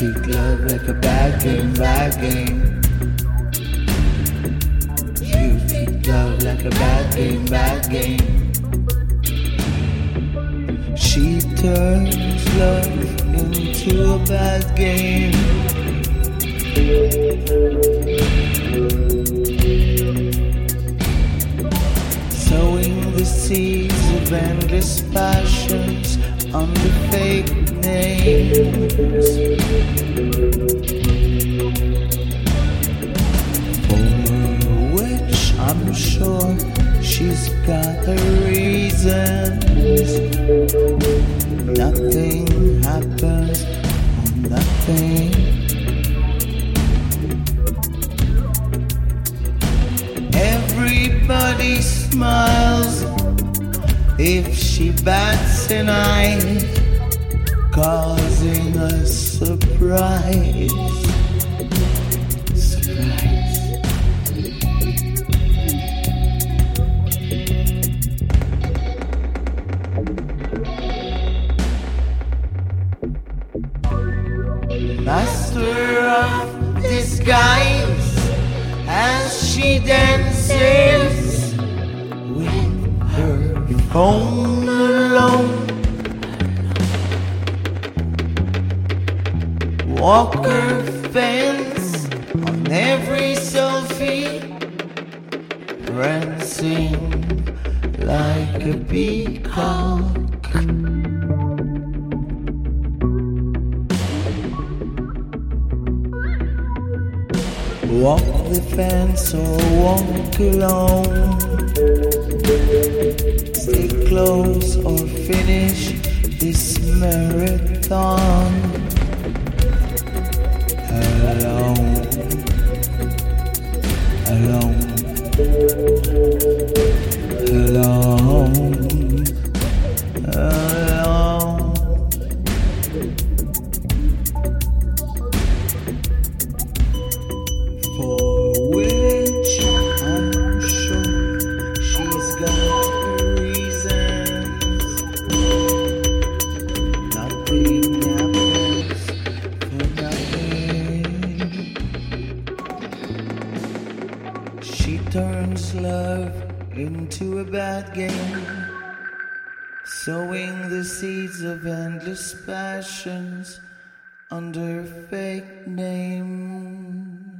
treat love like a bad game, bad game. You treat love like a bad game, bad game. She turns love into a bad game. Sowing the seeds of endless passions under fake names. For which I'm sure she's got her reasons. Nothing happens on nothing. Everybody smiles if she bats an eye, causing a surprise. Surprise. Master of disguise as she dances phone alone. Walker fence on every selfie, prancing like a peacock. Walk the fence or walk alone. Stay close or finish this marathon alone. Alone. Alone. She turns love into a bad game, sowing the seeds of endless passions under fake name.